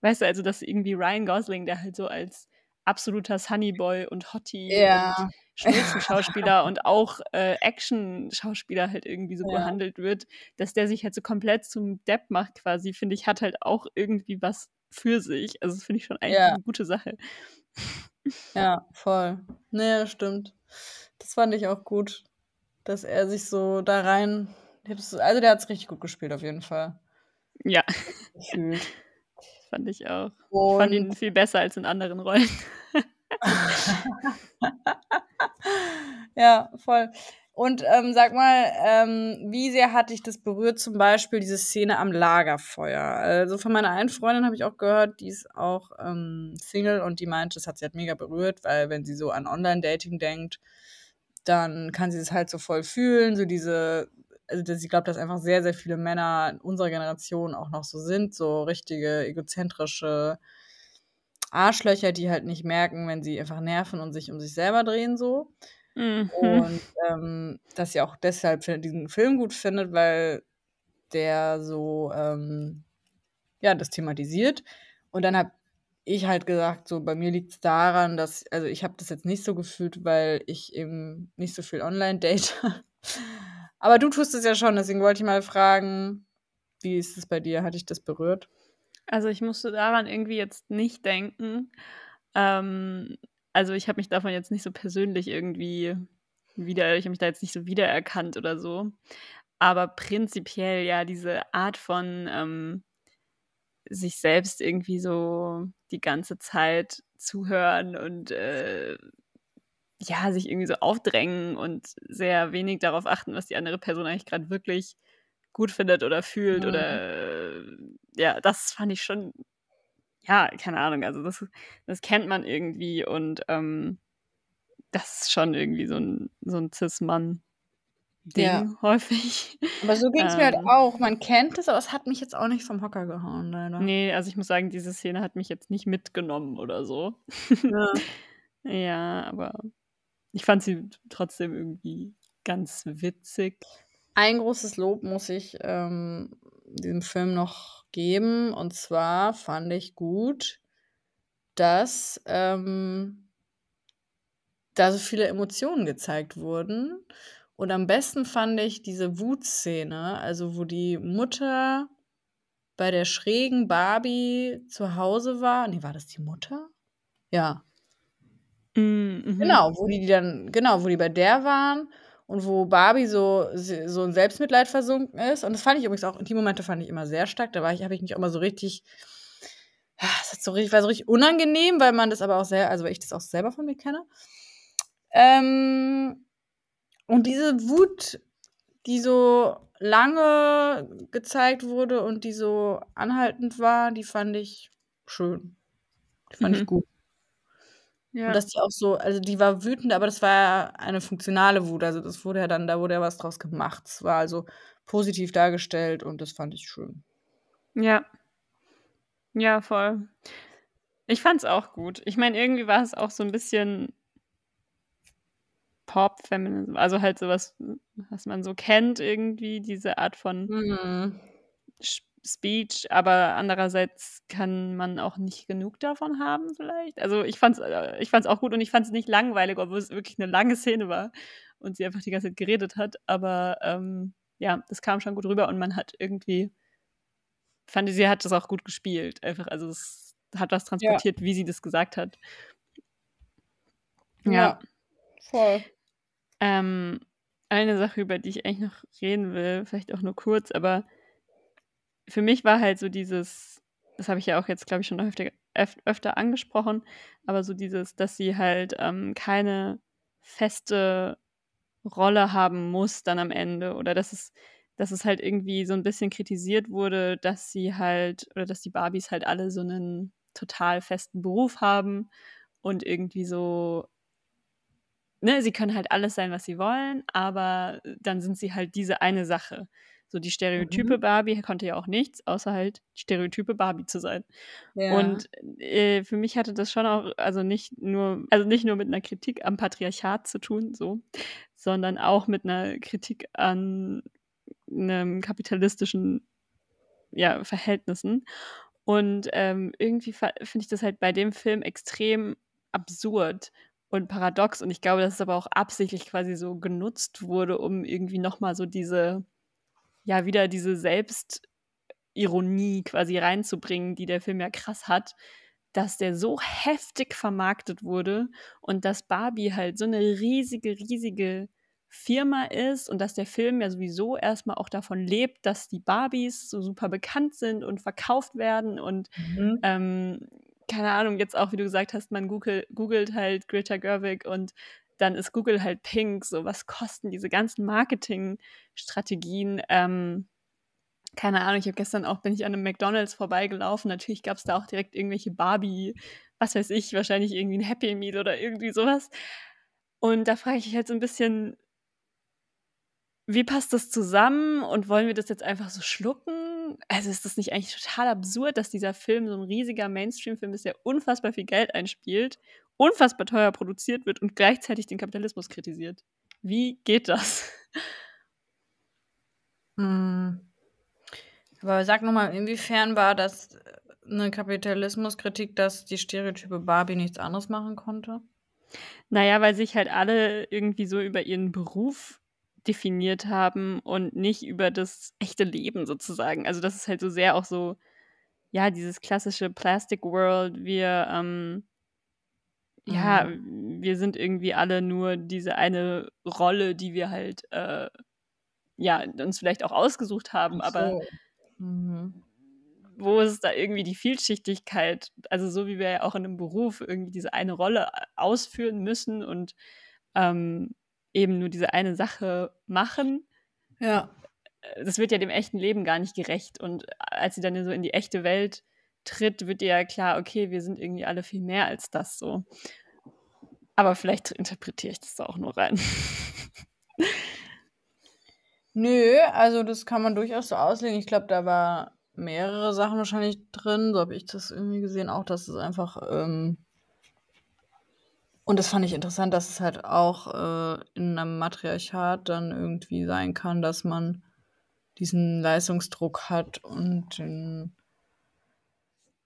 weißt du, also dass irgendwie Ryan Gosling, der halt so als absoluter Sunnyboy und Hottie ja. und Spitzenschauspieler und auch äh, Action-Schauspieler halt irgendwie so ja. behandelt wird, dass der sich halt so komplett zum Depp macht quasi, finde ich, hat halt auch irgendwie was für sich. Also das finde ich schon eigentlich ja. eine gute Sache. Ja, voll. Nee, stimmt. Das fand ich auch gut, dass er sich so da rein. Also der hat es richtig gut gespielt, auf jeden Fall. Ja. Gefühlt. Fand ich auch. Und ich fand ihn viel besser als in anderen Rollen. ja, voll. Und ähm, sag mal, ähm, wie sehr hat dich das berührt, zum Beispiel diese Szene am Lagerfeuer? Also von meiner einen Freundin habe ich auch gehört, die ist auch ähm, Single und die meint, das hat sie halt mega berührt, weil wenn sie so an Online-Dating denkt, dann kann sie es halt so voll fühlen, so diese, also sie glaubt, dass einfach sehr, sehr viele Männer in unserer Generation auch noch so sind, so richtige egozentrische Arschlöcher, die halt nicht merken, wenn sie einfach nerven und sich um sich selber drehen so. Mhm. Und ähm, dass sie auch deshalb diesen Film gut findet, weil der so, ähm, ja, das thematisiert. Und dann habe ich halt gesagt, so bei mir liegt es daran, dass, also ich habe das jetzt nicht so gefühlt, weil ich eben nicht so viel online date. Aber du tust es ja schon, deswegen wollte ich mal fragen, wie ist es bei dir? Hat dich das berührt? Also ich musste daran irgendwie jetzt nicht denken. Ähm, also ich habe mich davon jetzt nicht so persönlich irgendwie wieder, ich habe mich da jetzt nicht so wiedererkannt oder so. Aber prinzipiell ja diese Art von ähm, sich selbst irgendwie so die ganze Zeit zuhören und äh, ja, sich irgendwie so aufdrängen und sehr wenig darauf achten, was die andere Person eigentlich gerade wirklich gut findet oder fühlt mhm. oder ja, das fand ich schon ja, keine Ahnung, also das, das kennt man irgendwie und ähm, das ist schon irgendwie so ein, so ein Cis-Mann. Ding ja. häufig. Aber so ging es ähm, mir halt ähm. auch. Man kennt es, aber es hat mich jetzt auch nicht vom Hocker gehauen, leider. Nee, also ich muss sagen, diese Szene hat mich jetzt nicht mitgenommen oder so. Ja, ja aber ich fand sie trotzdem irgendwie ganz witzig. Ein großes Lob muss ich ähm, diesem Film noch geben. Und zwar fand ich gut, dass ähm, da so viele Emotionen gezeigt wurden. Und am besten fand ich diese Wutszene, also wo die Mutter bei der schrägen Barbie zu Hause war. Nee, war das die Mutter? Ja. Mm, mhm. Genau, wo die dann, genau, wo die bei der waren und wo Barbie so, so in Selbstmitleid versunken ist. Und das fand ich übrigens auch, die Momente fand ich immer sehr stark. Da war ich, habe ich mich auch immer so richtig, das hat so richtig, war so richtig unangenehm, weil man das aber auch sehr, also weil ich das auch selber von mir kenne. Ähm, und diese Wut, die so lange gezeigt wurde und die so anhaltend war, die fand ich schön. Die fand mhm. ich gut. Ja. Und dass die auch so, also die war wütend, aber das war ja eine funktionale Wut. Also das wurde ja dann, da wurde ja was draus gemacht. Es war also positiv dargestellt und das fand ich schön. Ja. Ja, voll. Ich fand's auch gut. Ich meine, irgendwie war es auch so ein bisschen Pop-Feminism, also halt sowas, was man so kennt, irgendwie, diese Art von mhm. Speech, aber andererseits kann man auch nicht genug davon haben vielleicht. Also ich fand's, äh, ich fand's auch gut und ich fand es nicht langweilig, obwohl es wirklich eine lange Szene war und sie einfach die ganze Zeit geredet hat. Aber ähm, ja, das kam schon gut rüber und man hat irgendwie, fand sie hat das auch gut gespielt. Einfach, also es hat was transportiert, ja. wie sie das gesagt hat. Ja, ja voll. Ähm, eine Sache, über die ich eigentlich noch reden will, vielleicht auch nur kurz, aber für mich war halt so dieses, das habe ich ja auch jetzt, glaube ich, schon öfter, öfter angesprochen, aber so dieses, dass sie halt ähm, keine feste Rolle haben muss dann am Ende oder dass es, dass es halt irgendwie so ein bisschen kritisiert wurde, dass sie halt oder dass die Barbies halt alle so einen total festen Beruf haben und irgendwie so ne, sie können halt alles sein, was sie wollen, aber dann sind sie halt diese eine Sache. So die Stereotype mhm. Barbie konnte ja auch nichts, außer halt Stereotype Barbie zu sein. Ja. Und äh, für mich hatte das schon auch, also nicht nur, also nicht nur mit einer Kritik am Patriarchat zu tun, so, sondern auch mit einer Kritik an einem kapitalistischen ja, Verhältnissen. Und ähm, irgendwie finde ich das halt bei dem Film extrem absurd und paradox. Und ich glaube, dass es aber auch absichtlich quasi so genutzt wurde, um irgendwie nochmal so diese, ja, wieder diese Selbstironie quasi reinzubringen, die der Film ja krass hat, dass der so heftig vermarktet wurde und dass Barbie halt so eine riesige, riesige Firma ist und dass der Film ja sowieso erstmal auch davon lebt, dass die Barbies so super bekannt sind und verkauft werden und mhm. ähm, keine Ahnung, jetzt auch, wie du gesagt hast, man Google, googelt halt Greta Gerwig und dann ist Google halt pink. So, was kosten diese ganzen Marketingstrategien? Ähm, keine Ahnung, ich habe gestern auch, bin ich an einem McDonalds vorbeigelaufen. Natürlich gab es da auch direkt irgendwelche Barbie, was weiß ich, wahrscheinlich irgendwie ein Happy Meal oder irgendwie sowas. Und da frage ich mich halt so ein bisschen, wie passt das zusammen und wollen wir das jetzt einfach so schlucken? Also ist das nicht eigentlich total absurd, dass dieser Film so ein riesiger Mainstream-Film ist, der unfassbar viel Geld einspielt, unfassbar teuer produziert wird und gleichzeitig den Kapitalismus kritisiert? Wie geht das? Hm. Aber sag nochmal, inwiefern war das eine Kapitalismuskritik, dass die Stereotype Barbie nichts anderes machen konnte? Naja, weil sich halt alle irgendwie so über ihren Beruf definiert haben und nicht über das echte Leben sozusagen. Also das ist halt so sehr auch so, ja, dieses klassische Plastic World, wir, ähm, mhm. ja, wir sind irgendwie alle nur diese eine Rolle, die wir halt, äh, ja, uns vielleicht auch ausgesucht haben, so. aber mhm. wo ist da irgendwie die Vielschichtigkeit? Also so wie wir ja auch in einem Beruf irgendwie diese eine Rolle äh, ausführen müssen und ähm, eben nur diese eine Sache machen. Ja. Äh, das wird ja dem echten Leben gar nicht gerecht. Und als sie dann so in die echte Welt tritt, wird ihr ja klar, okay, wir sind irgendwie alle viel mehr als das so. Aber vielleicht interpretiere ich das da auch nur rein. Nö, also das kann man durchaus so auslegen. Ich glaube, da war mehrere Sachen wahrscheinlich drin. So habe ich das irgendwie gesehen, auch dass es einfach ähm, und das fand ich interessant, dass es halt auch äh, in einem Matriarchat dann irgendwie sein kann, dass man diesen Leistungsdruck hat und den,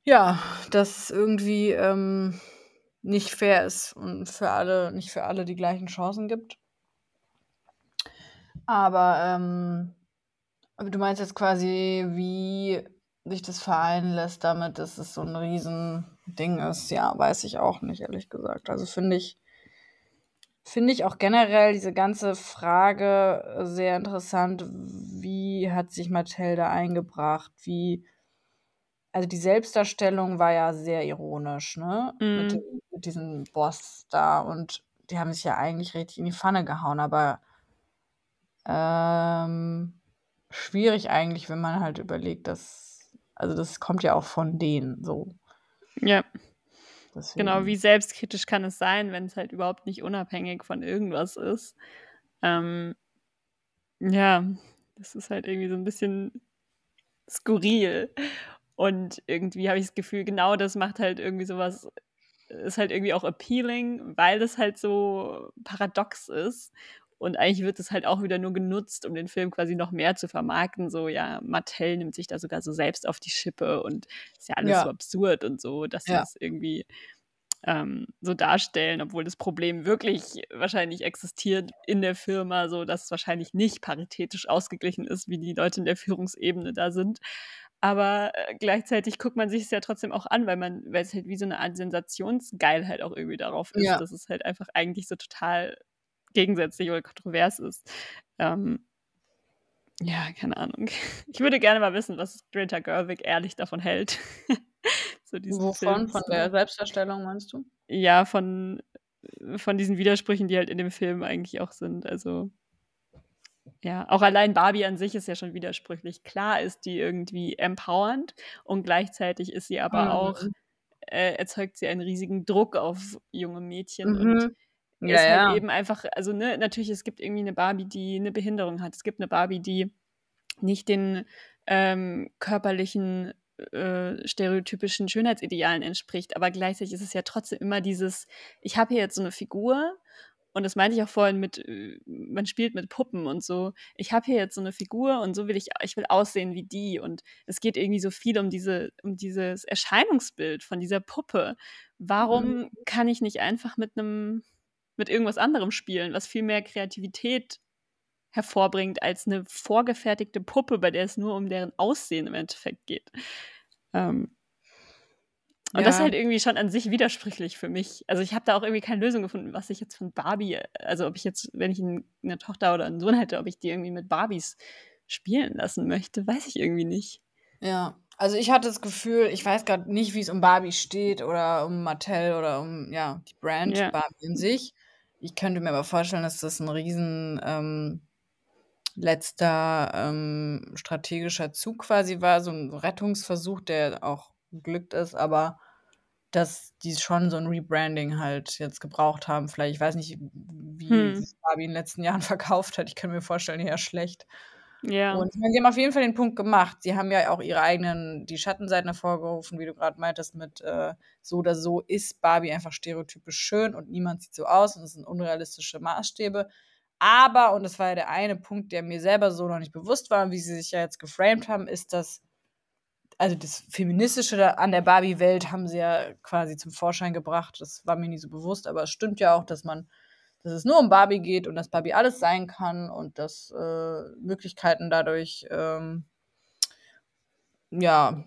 ja, dass irgendwie ähm, nicht fair ist und für alle, nicht für alle die gleichen Chancen gibt. Aber, ähm, du meinst jetzt quasi, wie sich das vereinen lässt damit, dass es so ein Riesending ist, ja, weiß ich auch nicht, ehrlich gesagt. Also finde ich, finde ich auch generell diese ganze Frage sehr interessant, wie hat sich Mattel da eingebracht, wie, also die Selbstdarstellung war ja sehr ironisch, ne, mm. mit, mhm. mit diesem Boss da und die haben sich ja eigentlich richtig in die Pfanne gehauen, aber ähm, schwierig eigentlich, wenn man halt überlegt, dass also das kommt ja auch von denen so. Ja. Deswegen. Genau, wie selbstkritisch kann es sein, wenn es halt überhaupt nicht unabhängig von irgendwas ist. Ähm, ja, das ist halt irgendwie so ein bisschen skurril. Und irgendwie habe ich das Gefühl, genau das macht halt irgendwie sowas, ist halt irgendwie auch appealing, weil das halt so paradox ist und eigentlich wird es halt auch wieder nur genutzt, um den Film quasi noch mehr zu vermarkten. So, ja, Mattel nimmt sich da sogar so selbst auf die Schippe und ist ja alles ja. so absurd und so, dass sie ja. das irgendwie ähm, so darstellen, obwohl das Problem wirklich wahrscheinlich existiert in der Firma, so dass es wahrscheinlich nicht paritätisch ausgeglichen ist, wie die Leute in der Führungsebene da sind. Aber äh, gleichzeitig guckt man sich es ja trotzdem auch an, weil man, weil es halt wie so eine Art Sensationsgeilheit auch irgendwie darauf ist, Ja. dass es halt einfach eigentlich so total gegensätzlich oder kontrovers ist. Ähm, ja, keine Ahnung. Ich würde gerne mal wissen, was Greta Gerwig ehrlich davon hält. so Wovon? Film Von der Selbstdarstellung meinst du? ja, von, von diesen Widersprüchen, die halt in dem Film eigentlich auch sind. Also, ja, auch allein Barbie an sich ist ja schon widersprüchlich. Klar ist die irgendwie empowernd und gleichzeitig ist sie aber auch, Mhm. äh, erzeugt sie einen riesigen Druck auf junge Mädchen und Mhm. Ja, ist halt ja. eben einfach, also ne, natürlich, es gibt irgendwie eine Barbie, die eine Behinderung hat. Es gibt eine Barbie, die nicht den ähm, körperlichen äh, stereotypischen Schönheitsidealen entspricht, aber gleichzeitig ist es ja trotzdem immer dieses, ich habe hier jetzt so eine Figur und das meinte ich auch vorhin mit, äh, man spielt mit Puppen und so. Ich habe hier jetzt so eine Figur und so will ich, ich will aussehen wie die. Und es geht irgendwie so viel um diese, um dieses Erscheinungsbild von dieser Puppe. Warum Mhm. kann ich nicht einfach mit einem, mit irgendwas anderem spielen, was viel mehr Kreativität hervorbringt als eine vorgefertigte Puppe, bei der es nur um deren Aussehen im Endeffekt geht. Ähm, und das ist Ja. halt irgendwie schon an sich widersprüchlich für mich. Also ich habe da auch irgendwie keine Lösung gefunden, was ich jetzt von Barbie, also ob ich jetzt, wenn ich ein, eine Tochter oder einen Sohn hätte, ob ich die irgendwie mit Barbies spielen lassen möchte, weiß ich irgendwie nicht. Ja, also ich hatte das Gefühl, ich weiß gerade nicht, wie es um Barbie steht oder um Mattel oder um, ja, die Brand Ja. Barbie in sich. Ich könnte mir aber vorstellen, dass das ein riesen ähm, letzter ähm, strategischer Zug quasi war, so ein Rettungsversuch, der auch geglückt ist, aber dass die schon so ein Rebranding halt jetzt gebraucht haben. Vielleicht, ich weiß nicht, wie Hm. sich Barbie in den letzten Jahren verkauft hat. Ich kann mir vorstellen, eher schlecht. Ja. Und ich meine, sie haben auf jeden Fall den Punkt gemacht. Sie haben ja auch ihre eigenen, die Schattenseiten hervorgerufen, wie du gerade meintest, mit äh, so oder so ist Barbie einfach stereotypisch schön und niemand sieht so aus und es sind unrealistische Maßstäbe. Aber, und das war ja der eine Punkt, der mir selber so noch nicht bewusst war, wie sie sich ja jetzt geframed haben, ist das, also das Feministische an der Barbie-Welt haben sie ja quasi zum Vorschein gebracht. Das war mir nie so bewusst, aber es stimmt ja auch, dass man dass es nur um Barbie geht und dass Barbie alles sein kann und dass äh, Möglichkeiten dadurch ähm, ja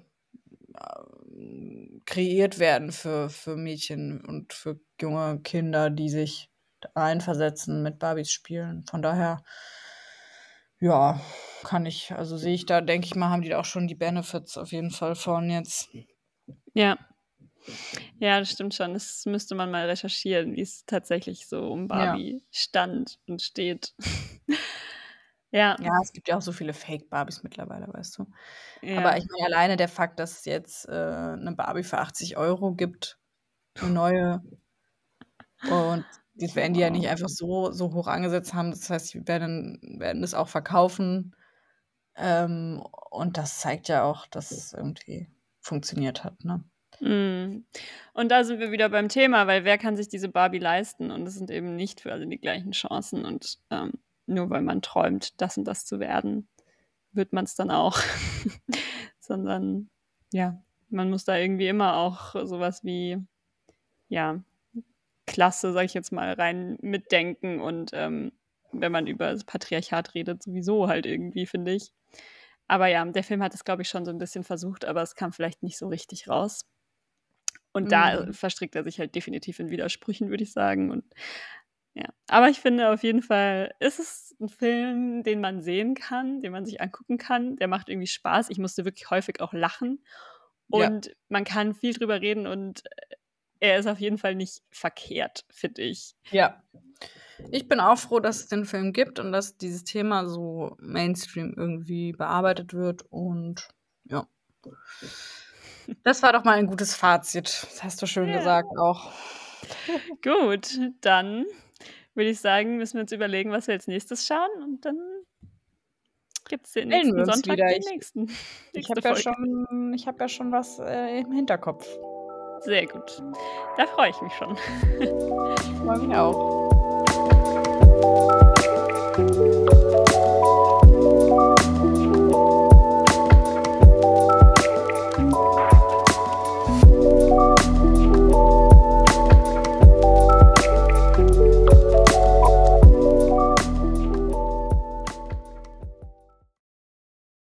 äh, kreiert werden für, für Mädchen und für junge Kinder, die sich reinversetzen mit Barbies spielen. Von daher, ja, kann ich, also sehe ich da, denke ich mal, haben die da auch schon die Benefits auf jeden Fall von jetzt. Ja. Ja, das stimmt schon. Das müsste man mal recherchieren, wie es tatsächlich so um Ja. Barbie stand und steht. ja. Ja, es gibt ja auch so viele Fake-Barbies mittlerweile, weißt du. ja. Aber ich meine, alleine der Fakt, dass es jetzt äh, eine Barbie für 80 Euro gibt, eine neue, und jetzt werden die ja nicht einfach so, so hoch angesetzt haben. Das heißt, die werden, werden das auch verkaufen. Ähm, und das zeigt ja auch, dass es irgendwie funktioniert hat. Ne? Mm. Und da sind wir wieder beim Thema, weil wer kann sich diese Barbie leisten? Und es sind eben nicht für alle die gleichen Chancen. Und ähm, nur weil man träumt, das und das zu werden, wird man es dann auch. Sondern ja, man muss da irgendwie immer auch sowas wie, ja, Klasse, sag ich jetzt mal, rein mitdenken. Und ähm, wenn man über das Patriarchat redet, sowieso halt irgendwie, finde ich. Aber ja, der Film hat es, glaube ich, schon so ein bisschen versucht, aber es kam vielleicht nicht so richtig raus. Und da Mhm. verstrickt er sich halt definitiv in Widersprüchen, würde ich sagen. Und ja, aber ich finde auf jeden Fall, ist es ein Film, den man sehen kann, den man sich angucken kann. Der macht irgendwie Spaß. Ich musste wirklich häufig auch lachen. Ja. Und man kann viel drüber reden und äh, er ist auf jeden Fall nicht verkehrt, finde ich. Ja. Ich bin auch froh, dass es den Film gibt und dass dieses Thema so Mainstream irgendwie bearbeitet wird. Und ja. Das war doch mal ein gutes Fazit. Das hast du schön Ja. gesagt auch. Gut, dann würde ich sagen, müssen wir uns überlegen, was wir als nächstes schauen und dann gibt es den nächsten Sonntag wieder. den Ich- nächsten. Ich nächste habe ja, schon- ich hab ja schon was äh, im Hinterkopf. Sehr gut. Da freue ich mich schon. Freue mich auch.